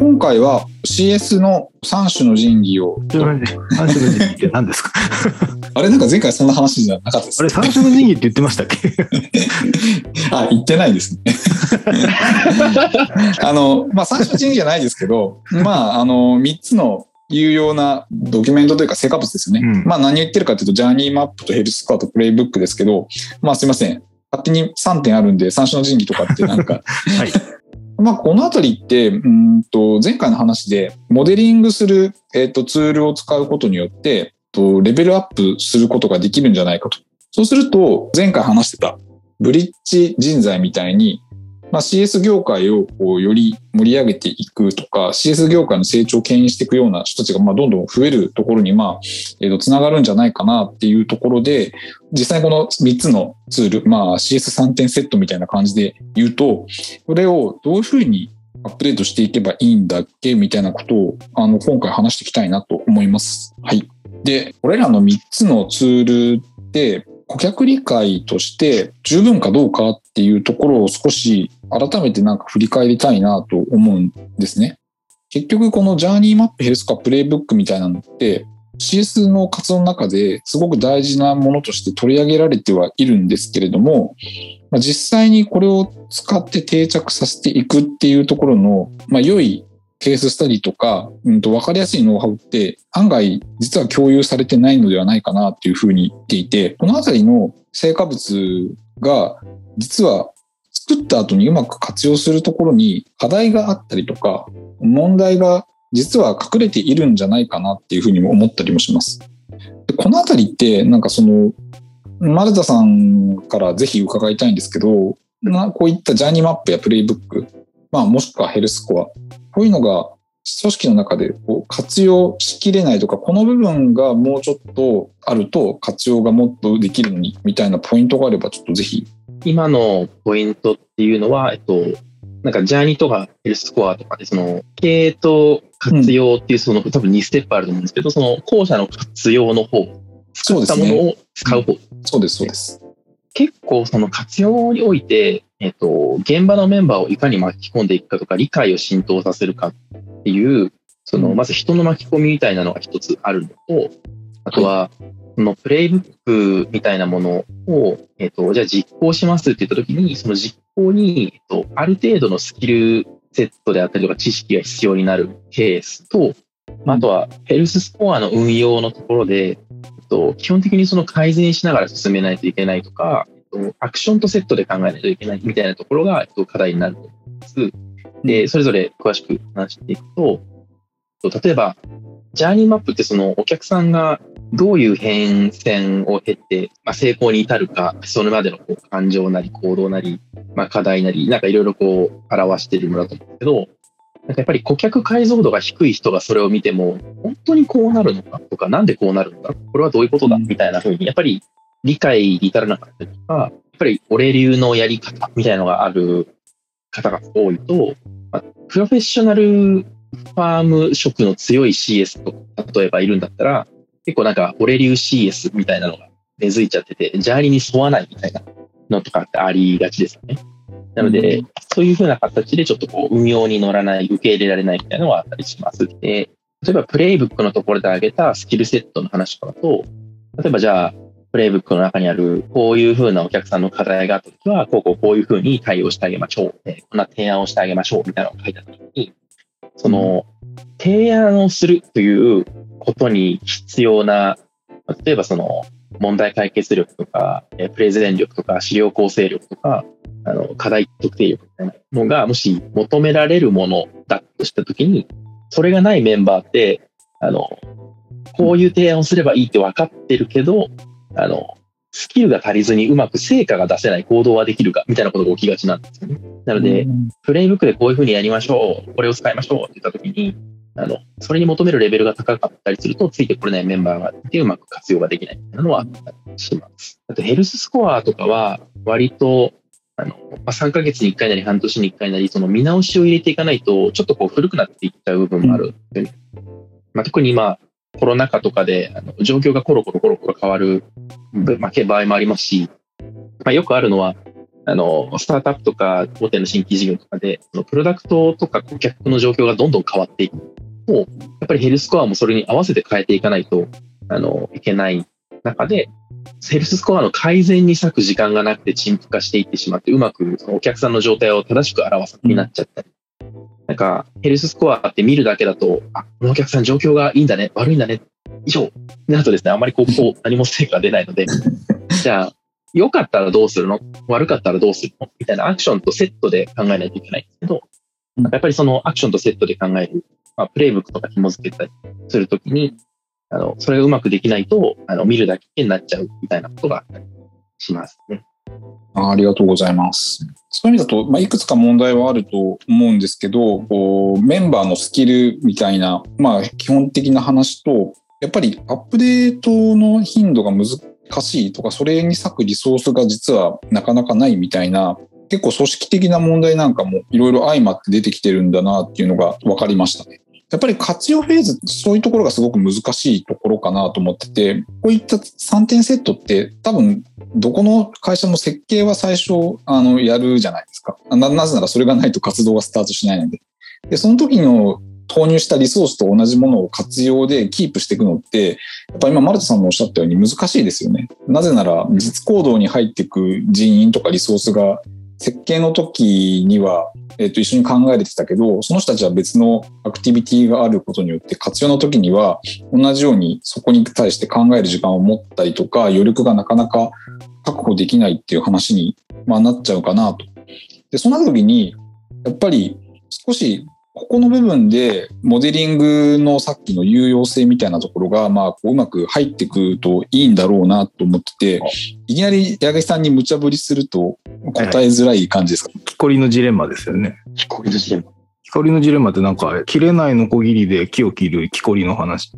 今回は CS の3種の神器を。三種の神器って何ですか？あれなんか前回そんな話じゃなかったですあれ、三種の神器って言ってましたっけ？あ、言ってないですね。あの、まあ、3種の神器じゃないですけど、まあ、あの、3つの有用なドキュメントというか成果物ですよね。うんまあ何言ってるかというと、ジャーニーマップとヘルスコアとプレイブックですけど、まあすいません。勝手に3点あるんで、三種の神器とかってなんか、はい。まあこのあたりって、うんと前回の話で、モデリングする、えっとツールを使うことによって、とレベルアップすることができるんじゃないかと。そうすると、前回話してたブリッジ人材みたいに、まあ、CS 業界をこうより盛り上げていくとか、CS 業界の成長を牽引していくような人たちがまあどんどん増えるところに、まあ、えーと、つながるんじゃないかなっていうところで、実際この3つのツール、まあ CS3 点セットみたいな感じで言うと、これをどういうふうにアップデートしていけばいいんだっけみたいなことを、あの、今回話していきたいなと思います。はい。で、これらの3つのツールって、顧客理解として十分かどうかっていうところを少し改めてなんか振り返りたいなと思うんですね。結局このジャーニーマップヘルスコアプレイブックみたいなのって CS の活動の中ですごく大事なものとして取り上げられてはいるんですけれども、まあ、実際にこれを使って定着させていくっていうところの、まあ、良いケーススタディとか、うん、と分かりやすいノウハウって案外実は共有されてないのではないかなっていうふうに言っていて、このあたりの成果物が実は作った後にうまく活用するところに課題があったりとか、問題が実は隠れているんじゃないかなっていうふうにも思ったりもします。でこのあたりってなんかその丸田さんからぜひ伺いたいんですけど、なこういったジャーニーマップやプレイブック、まあ、もしくはヘルスコア、こういうのが組織の中でこう活用しきれないとか、この部分がもうちょっとあると活用がもっとできるのにみたいなポイントがあれば、ちょっとぜひ。今のポイントっていうのは、えっと、なんかジャーニーとかヘルスコアとかで、その経営と活用っていうその、多分2ステップあると思うんですけど、その後者の活用の方、そうです作ったものね。を使う方。そうです、そうです。結構その活用において、えっと、現場のメンバーをいかに巻き込んでいくかとか、理解を浸透させるかっていう、その、まず人の巻き込みみたいなのが一つあるのと、あとは、そのプレイブックみたいなものを、えっと、じゃあ実行しますって言ったときに、その実行に、えっと、ある程度のスキルセットであったりとか知識が必要になるケースと、まああとはヘルススコアの運用のところで、えっと、基本的にその改善しながら進めないといけないとか、えっと、アクションとセットで考えないといけないみたいなところが、えっと、課題になると思います。で、それぞれ詳しく話していくと、えっと例えば、ジャーニーマップってそのお客さんがどういう変遷を経て、まあ、成功に至るか、それまでのこう感情なり行動なり、まあ、課題なり、なんかいろいろこう表しているものだと思うんですけど、なんかやっぱり顧客解像度が低い人がそれを見ても、本当にこうなるのかとか、なんでこうなるんだこれはどういうことだみたいな風に、やっぱり理解に至らなかったりとか、やっぱり俺流のやり方みたいなのがある方が多いと、まあプロフェッショナルファーム職の強い CS とか、例えばいるんだったら、結構なんか俺流 CS みたいなのが根付いちゃってて、ジャーニーに沿わないみたいなのとかってありがちですよね。なので、うそういうふうな形でちょっとこう運用に乗らない、受け入れられないみたいなのはあったりします。で、例えばプレイブックのところで挙げたスキルセットの話とかだと、例えばじゃあ、プレイブックの中にある、こういうふうなお客さんの課題があったときは、こうこうこういうふうに対応してあげましょう。えこんな提案をしてあげましょう。みたいなのが書いてあったときに、その、提案をするということに必要な、例えばその、問題解決力とか、えプレゼン力とか、資料構成力とか、あの、課題特定力みたいなのが、もし求められるものだとしたときに、それがないメンバーって、あの、こういう提案をすればいいって分かってるけど、あの、スキルが足りずにうまく成果が出せない行動はできるかみたいなことが起きがちなんですよね。なので、プレイブックでこういうふうにやりましょう、これを使いましょうって言ったときに、あの、それに求めるレベルが高かったりすると、ついてこれないメンバーがいてうまく活用ができないみたいなのはあったりします。あと、ヘルススコアとかは、割と、あの、まあ、3ヶ月に1回なり半年に1回なり、その見直しを入れていかないと、ちょっとこう古くなっていっちゃう部分もあるね。まあ、特に今、コロナ禍とかで、あの状況がコロコロコロコロ変わる、場合もありますし、まあ、よくあるのは、あの、スタートアップとか大手の新規事業とかで、プロダクトとか顧客の状況がどんどん変わっていくと、やっぱりヘルスコアもそれに合わせて変えていかないと、あの、いけない中で、ヘルススコアの改善に割く時間がなくて陳腐化していってしまって、うまくお客さんの状態を正しく表さになっちゃったり。なんか、ヘルススコアって見るだけだと、あ、このお客さん状況がいいんだね、悪いんだね、以上。なるとですね、あまりこ こ何も成果が出ないので、じゃあ、良かったらどうするの？悪かったらどうするの？みたいなアクションとセットで考えないといけないんですけど、やっぱりそのアクションとセットで考える、まあ、プレイブックとか紐付けたりするときに、あの、それがうまくできないと、あの、見るだけになっちゃうみたいなことがあったりしますね。ありがとうございます。そういう意味だと、まあ、いくつか問題はあると思うんですけど、メンバーのスキルみたいな、まあ、基本的な話と、やっぱりアップデートの頻度が難しいとか、それに割くリソースが実はなかなかないみたいな、結構組織的な問題なんかもいろいろ相まって出てきてるんだなっていうのが分かりましたね。やっぱり活用フェーズ、そういうところがすごく難しいところかなと思ってて、こういった3点セットって多分どこの会社も設計は最初あのやるじゃないですかな。なぜならそれがないと活動がスタートしないので。で、その時の投入したリソースと同じものを活用でキープしていくのって、やっぱ今、マルトさんもおっしゃったように難しいですよね。なぜなら、実行動に入っていく人員とかリソースが、設計の時には、えっ、と、一緒に考えてたけど、その人たちは別のアクティビティがあることによって、活用の時には、同じようにそこに対して考える時間を持ったりとか、余力がなかなか確保できないっていう話に、まあ、なっちゃうかなと。で、そんな時に、やっぱり少しここの部分でモデリングのさっきの有用性みたいなところが、まあ、こううまく入ってくるといいんだろうなと思ってて、いきなり矢口さんに無茶ぶりすると答えづらい感じですか、はい、木こりのジレンマですよね。木こりのジレンマ。木こりのジレンマってなんか、切れないのこぎりで木を切る木こりの話。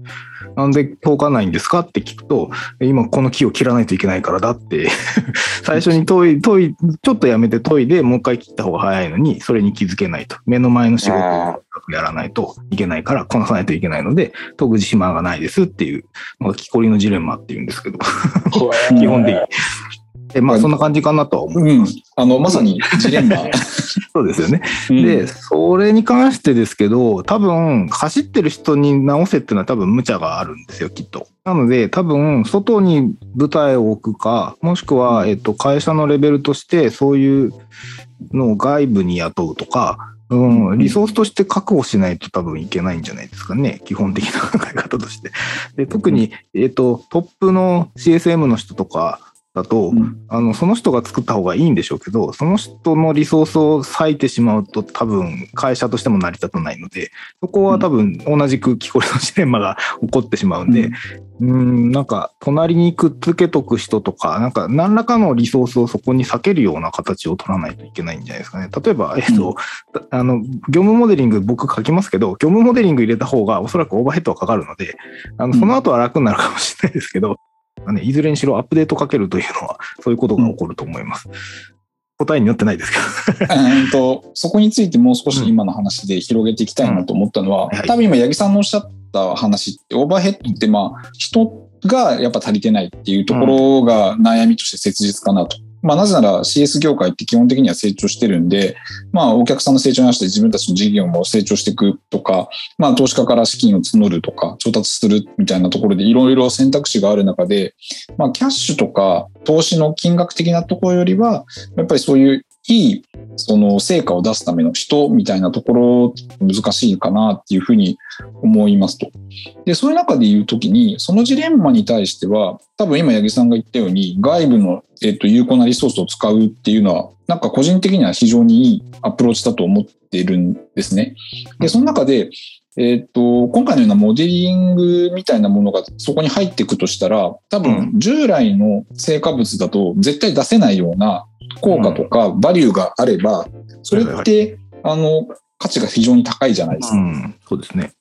なんで通かないんですかって聞くと、今この木を切らないといけないからだって 最初に研い、研い、ちょっとやめて研いで、もう一回切った方が早いのに、それに気づけないと。目の前の仕事をやらないといけないから、こなさないといけないので、研ぐ自慢がないですっていうのが木こりのジレンマっていうんですけど 基本的に。で、まあそんな感じかなとは思う。うん。あの、まさにジレンマ。そうですよね。うん、で、それに関してですけど、多分、走ってる人に直せっていうのは多分無茶があるんですよ、きっと。なので、多分、外に舞台を置くか、もしくは、えっと、会社のレベルとして、そういうのを外部に雇うとか、うん、リソースとして確保しないと多分いけないんじゃないですかね。基本的な考え方として。で特に、えっ、と、トップの CSM の人とか、だと、うん、あのその人が作った方がいいんでしょうけどその人のリソースを割いてしまうと多分会社としても成り立たないのでそこは多分同じく木こりのジレンマが起こってしまうんで、うん、うんなんか隣にくっつけとく人とかなんか何らかのリソースをそこに避けるような形を取らないといけないんじゃないですかね。例えば、えっと、うん、あの業務モデリング僕書きますけど業務モデリング入れた方がおそらくオーバーヘッドはかかるのであのその後は楽になるかもしれないですけど、ね、いずれにしろアップデートかけるというのは、そういうことが起こると思います。うん、答えによってないですけどえと。そこについてもう少し今の話で広げていきたいなと思ったのは、うん多分今、八木さんのおっしゃった話って、オーバーヘッドってまあ、人がやっぱ足りてないっていうところが悩みとして切実かなと。まあ、なぜなら CS 業界って基本的には成長してるんで、まあ、お客さんの成長に合わせて自分たちの事業も成長していくとか、まあ、投資家から資金を募るとか、調達するみたいなところでいろいろ選択肢がある中で、まあ、キャッシュとか投資の金額的なところよりは、やっぱりそういういいその成果を出すための人みたいなところ難しいかなっていうふうに思いますと。で、そういう中で言うときに、そのジレンマに対しては、多分今八木さんが言ったように、外部の、えっと、有効なリソースを使うっていうのは、なんか個人的には非常にいいアプローチだと思っているんですね。で、その中で、えっ、と、今回のようなモデリングみたいなものがそこに入っていくとしたら、多分従来の成果物だと絶対出せないような効果とかバリューがあれば、それって、あの、価値が非常に高いじゃないですか。うん、そうですね。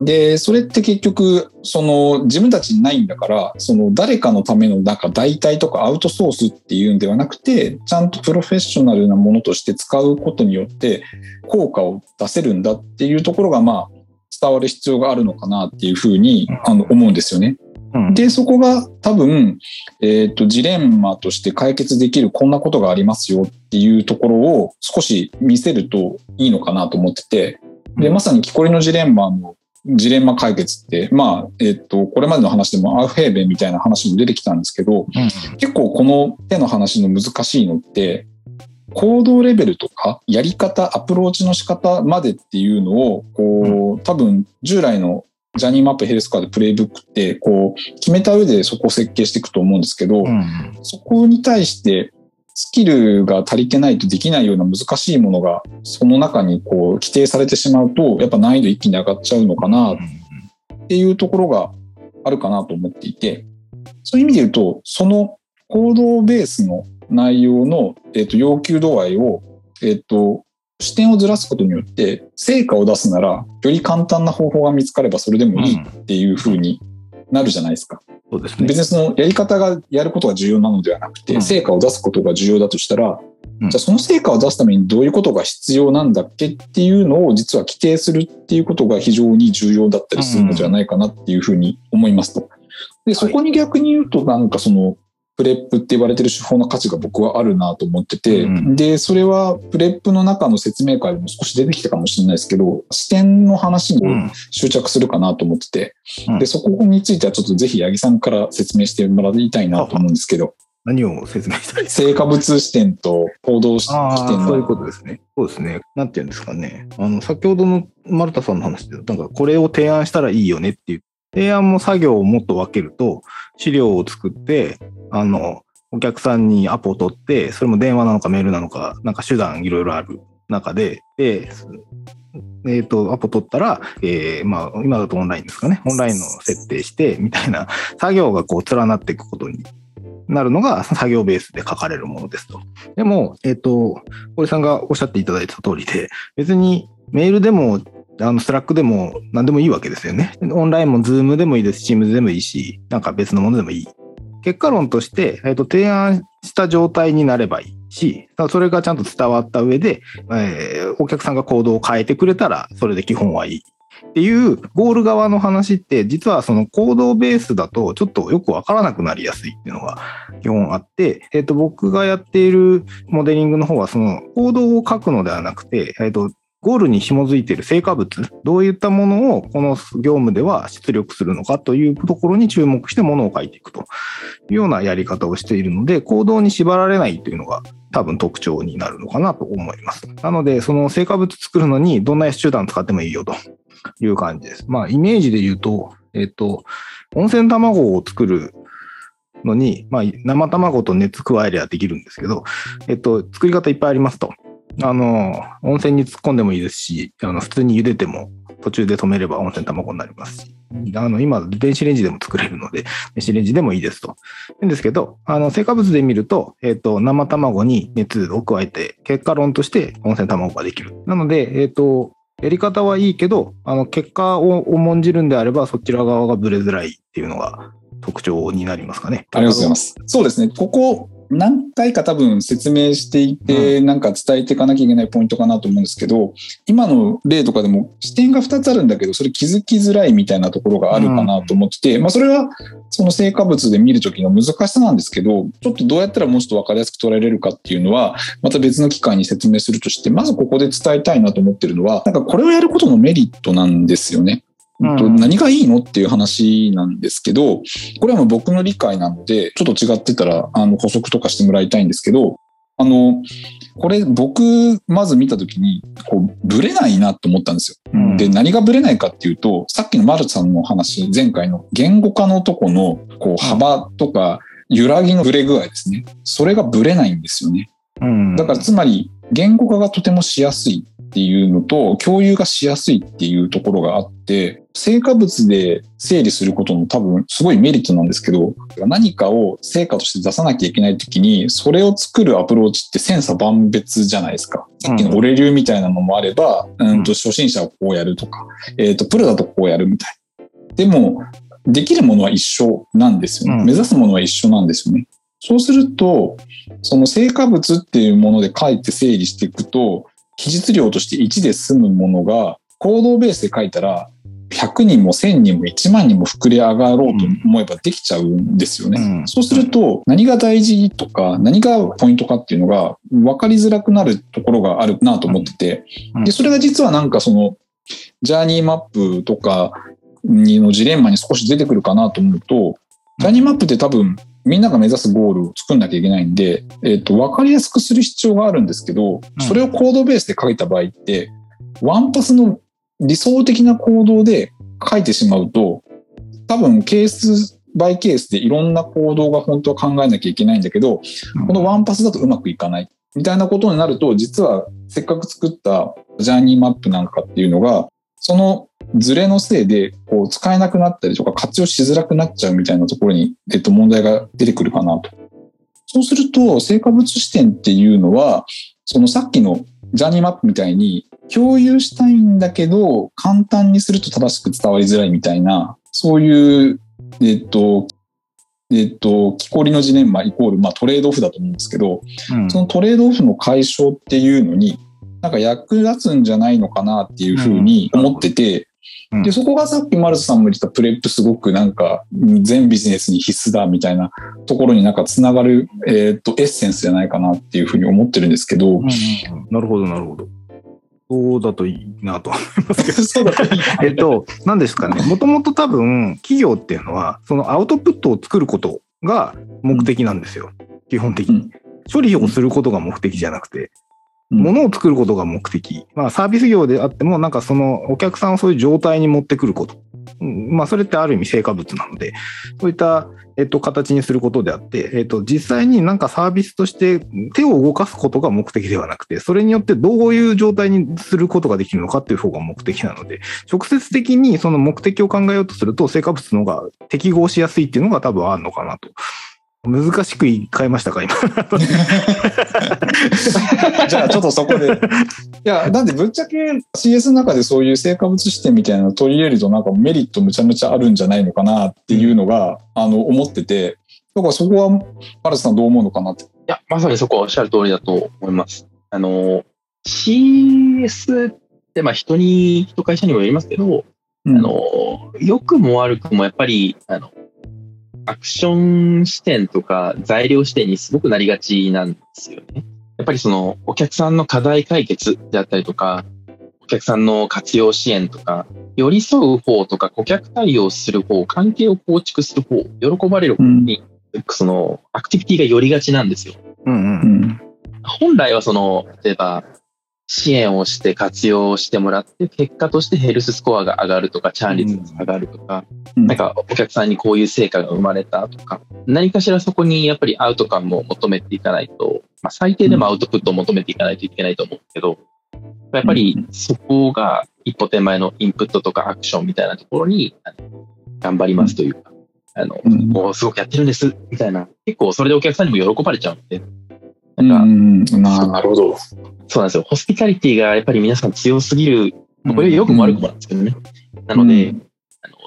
で、それって結局、その自分たちにないんだから、その誰かのためのなんか代替とかアウトソースっていうんではなくて、ちゃんとプロフェッショナルなものとして使うことによって効果を出せるんだっていうところが、まあ、伝わる必要があるのかなっていうふうにあの思うんですよね。うん。で、そこが多分、えっ、と、ジレンマとして解決できるこんなことがありますよっていうところを少し見せるといいのかなと思ってて、で、まさに木こりのジレンマのジレンマ解決って、まあ、えっ、と、これまでの話でもアウフヘーベンみたいな話も出てきたんですけど、結構この手の話の難しいのって、行動レベルとか、やり方、アプローチの仕方までっていうのを、こう、多分従来のジャニーマップヘルスカードプレイブックって、こう、決めた上でそこを設計していくと思うんですけど、うん。そこに対して、スキルが足りてないとできないような難しいものが、その中にこう、規定されてしまうと、やっぱ難易度一気に上がっちゃうのかなっていうところがあるかなと思っていて、そういう意味で言うと、その行動ベースの内容の、えっと要求度合いを、えっと視点をずらすことによって、成果を出すなら、より簡単な方法が見つかればそれでもいいっていう風になるじゃないですか。そうですね別。にそのやり方がやることが重要なのではなくて、うん成果を出すことが重要だとしたら、うんじゃあその成果を出すためにどういうことが必要なんだっけっていうのを実は規定するっていうことが非常に重要だったりするのではないかなっていうふうに思いますと。で、そこに逆に言うとなんかその、プレップって言われてる手法の価値が僕はあるなと思ってて、うんで、それはプレップの中の説明会でも少し出てきたかもしれないですけど、視点の話にうん執着するかなと思ってて、うんで、そこについてはちょっとぜひ八木さんから説明してもらいたいなと思うんですけど、何を説明したいですか？成果物視点と行動視あ点あ、そういうの。ことですね。そうですね。なんていうんですかね。あの、先ほどの丸田さんの話で、なんかこれを提案したらいいよねっていう、提案も作業をもっと分けると、資料を作って、あの、お客さんにアポを取って、それも電話なのかメールなのか、なんか手段いろいろある中で、で、えっ、と、アポ取ったら、えーまあ、今だとオンラインですかね。オンラインの設定して、みたいな作業がこう連なっていくことになるのが作業ベースで書かれるものですと。でも、えっ、と、堀さんがおっしゃっていただいた通りで、別にメールでも、あの、 Slack でも何でもいいわけですよね。オンラインも Zoom でもいいです、 Teams でもいいし、なんか別のものでもいい。結果論として、えっ、と、提案した状態になればいいし、それがちゃんと伝わった上で、えーお客さんが行動を変えてくれたら、それで基本はいい。っていうゴール側の話って、実はその行動ベースだとちょっとよくわからなくなりやすいっていうのが基本あって、えっ、と、僕がやっているモデリングの方は、その行動を書くのではなくて、えっ、と、ゴールに紐づいている成果物、どういったものをこの業務では出力するのかというところに注目してものを書いていくというようなやり方をしているので、行動に縛られないというのが多分特徴になるのかなと思います。なので、その成果物作るのにどんな手段使ってもいいよという感じです。まあ、イメージで言うと、えっ、と、温泉卵を作るのに、まあ、生卵と熱加えりゃできるんですけど、えっ、と、作り方いっぱいありますと。あの、温泉に突っ込んでもいいですし、あの、普通に茹でても途中で止めれば温泉卵になりますし、あの、今、電子レンジでも作れるので、電子レンジでもいいですと。なんですけど、あの、成果物で見ると、えっ、と、生卵に熱を加えて、結果論として温泉卵ができる。なので、えっ、と、やり方はいいけど、あの、結果を重んじるんであれば、そちら側がブレづらいっていうのが特徴になりますかね。ありがとうございます。そうですね。ここ何回か多分説明していて、なんか伝えていかなきゃいけないポイントかなと思うんですけど、今の例とかでも視点が2つあるんだけど、それ気づきづらいみたいなところがあるかなと思ってて、まあそれはその成果物で見るときの難しさなんですけど、ちょっとどうやったらもうちょっとわかりやすく捉えれるかっていうのは、また別の機会に説明するとして、まずここで伝えたいなと思ってるのは、なんかこれをやることのメリットなんですよね。うんと何がいいのっていう話なんですけど、これはもう僕の理解なので、ちょっと違ってたら、あの、補足とかしてもらいたいんですけど、あの、これ僕、まず見たときに、こう、ブレないなと思ったんですよ。うんで、何がブレないかっていうと、さっきのマルさんの話、前回の言語化のとこの、こう、幅とか、揺らぎのブレ具合ですね。それがブレないんですよね。うんだからつまり言語化がとてもしやすいっていうのと共有がしやすいっていうところがあって成果物で整理することの多分すごいメリットなんですけど何かを成果として出さなきゃいけない時にそれを作るアプローチって千差万別じゃないですか。さっきの俺流みたいなのもあれば、うん、と初心者はこうやるとか、えっ、とプロだとこうやるみたいな。でもできるものは一緒なんですよね。うん目指すものは一緒なんですよね。そうすると、その成果物っていうもので書いて整理していくと、記述量として1で済むものが、行動ベースで書いたら、100人も1000人も1万人も膨れ上がろうと思えばできちゃうんですよね。うん。そうすると、何が大事とか、何がポイントかっていうのが分かりづらくなるところがあるなと思ってて、うん。で、それが実はなんかその、ジャーニーマップとかにのジレンマに少し出てくるかなと思うと、ジャーニーマップって多分、みんなが目指すゴールを作んなきゃいけないんで、えっ、と、分かりやすくする必要があるんですけど、うんそれをコードベースで書いた場合って、ワンパスの理想的な行動で書いてしまうと、多分ケースバイケースでいろんな行動が本当は考えなきゃいけないんだけど、このワンパスだとうまくいかない。みたいなことになると、実はせっかく作ったジャーニーマップなんかっていうのが、そのズレのせいでこう使えなくなったりとか活用しづらくなっちゃうみたいなところに、えっと、問題が出てくるかなと。そうすると、成果物視点っていうのは、そのさっきのジャーニーマップみたいに共有したいんだけど、簡単にすると正しく伝わりづらいみたいな、そういう、えっと、えっと、木こりのジレンマイコール、まあトレードオフだと思うんですけど、うんそのトレードオフの解消っていうのに、なんか役立つんじゃないのかなっていうふうに思ってて、うんで、そこがさっき丸田さんも言ってたプレップすごくなんか全ビジネスに必須だみたいなところになんかつながる、えっと、エッセンスじゃないかなっていうふうに思ってるんですけどうん、うんうんなるほど、なるほど。そうだといいなと思いますけど。そうだといいなえっと、何ですかね。もともと多分、企業っていうのは、そのアウトプットを作ることが目的なんですよ。基本的にうん。処理をすることが目的じゃなくて、うん物を作ることが目的。まあ、サービス業であっても、なんかそのお客さんをそういう状態に持ってくること。まあ、それってある意味成果物なので、そういった、えっと、形にすることであって、えっと、実際になんかサービスとして手を動かすことが目的ではなくて、それによってどういう状態にすることができるのかっていう方が目的なので、直接的にその目的を考えようとすると、成果物の方が適合しやすいっていうのが多分あるのかなと。難しく言い換えましたか、今。じゃあちょっとそこで。いや、なんでぶっちゃけ CS の中でそういう成果物視点みたいなのを取り入れるとなんかメリットむちゃむちゃあるんじゃないのかなっていうのが、あの、思ってて、だからそこは、マルスさんどう思うのかなって。いや、まさにそこはおっしゃる通りだと思います。あの、CS って、まあ人に、人会社にもよりますけど、うんあの、良くも悪くもやっぱり、あの、アクション視点とか材料視点にすごくなりがちなんですよね。やっぱりそのお客さんの課題解決であったりとか、お客さんの活用支援とか、寄り添う方とか顧客対応する方、関係を構築する方、喜ばれる方に、そのアクティビティが寄りがちなんですよ。うんう。うんん。本来はその、例えば、支援をして活用してもらって、結果としてヘルススコアが上がるとか、チャーン率が上がるとか、うん。なんかお客さんにこういう成果が生まれたとか、何かしらそこにやっぱりアウトカムを求めていかないと、まあ、最低でもアウトプットを求めていかないといけないと思うんですけど、やっぱりそこが一歩手前のインプットとかアクションみたいなところに頑張りますというか、あの、うん。もうすごくやってるんですみたいな、結構それでお客さんにも喜ばれちゃうので、うなんか、ん、ななるほど。そうなんですよ。ホスピタリティがやっぱり皆さん強すぎる、まあこれ良くも悪くもなんですけどね。なので、うん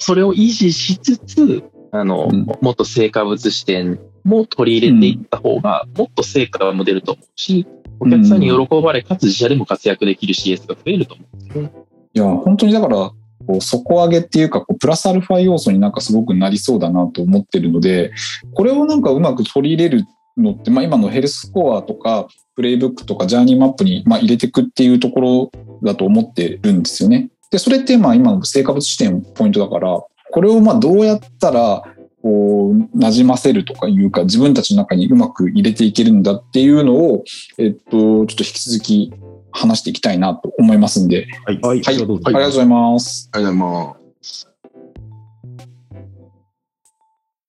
それを維持しつつ、あの、うんもっと成果物視点も取り入れていった方が、もっと成果も出ると思うし、お客さんに喜ばれ、かつ自社でも活躍できる CS が増えると思うんですよね。いや、本当にだから、こう底上げっていうか、こうプラスアルファ要素になんかすごくなりそうだなと思ってるので、これをなんかうまく取り入れるのって、まあ今のヘルススコアとか、プレイブックとかジャーニーマップにまあ入れていくっていうところだと思ってるんですよね。で、それってまあ今の成果物視点ポイントだから、これをまあどうやったら、こう、馴染ませるとかいうか、自分たちの中にうまく入れていけるんだっていうのを、えっと、ちょっと引き続き話していきたいなと思いますんで、はい。はい。はい、ありがとうございます。ありがとうございます。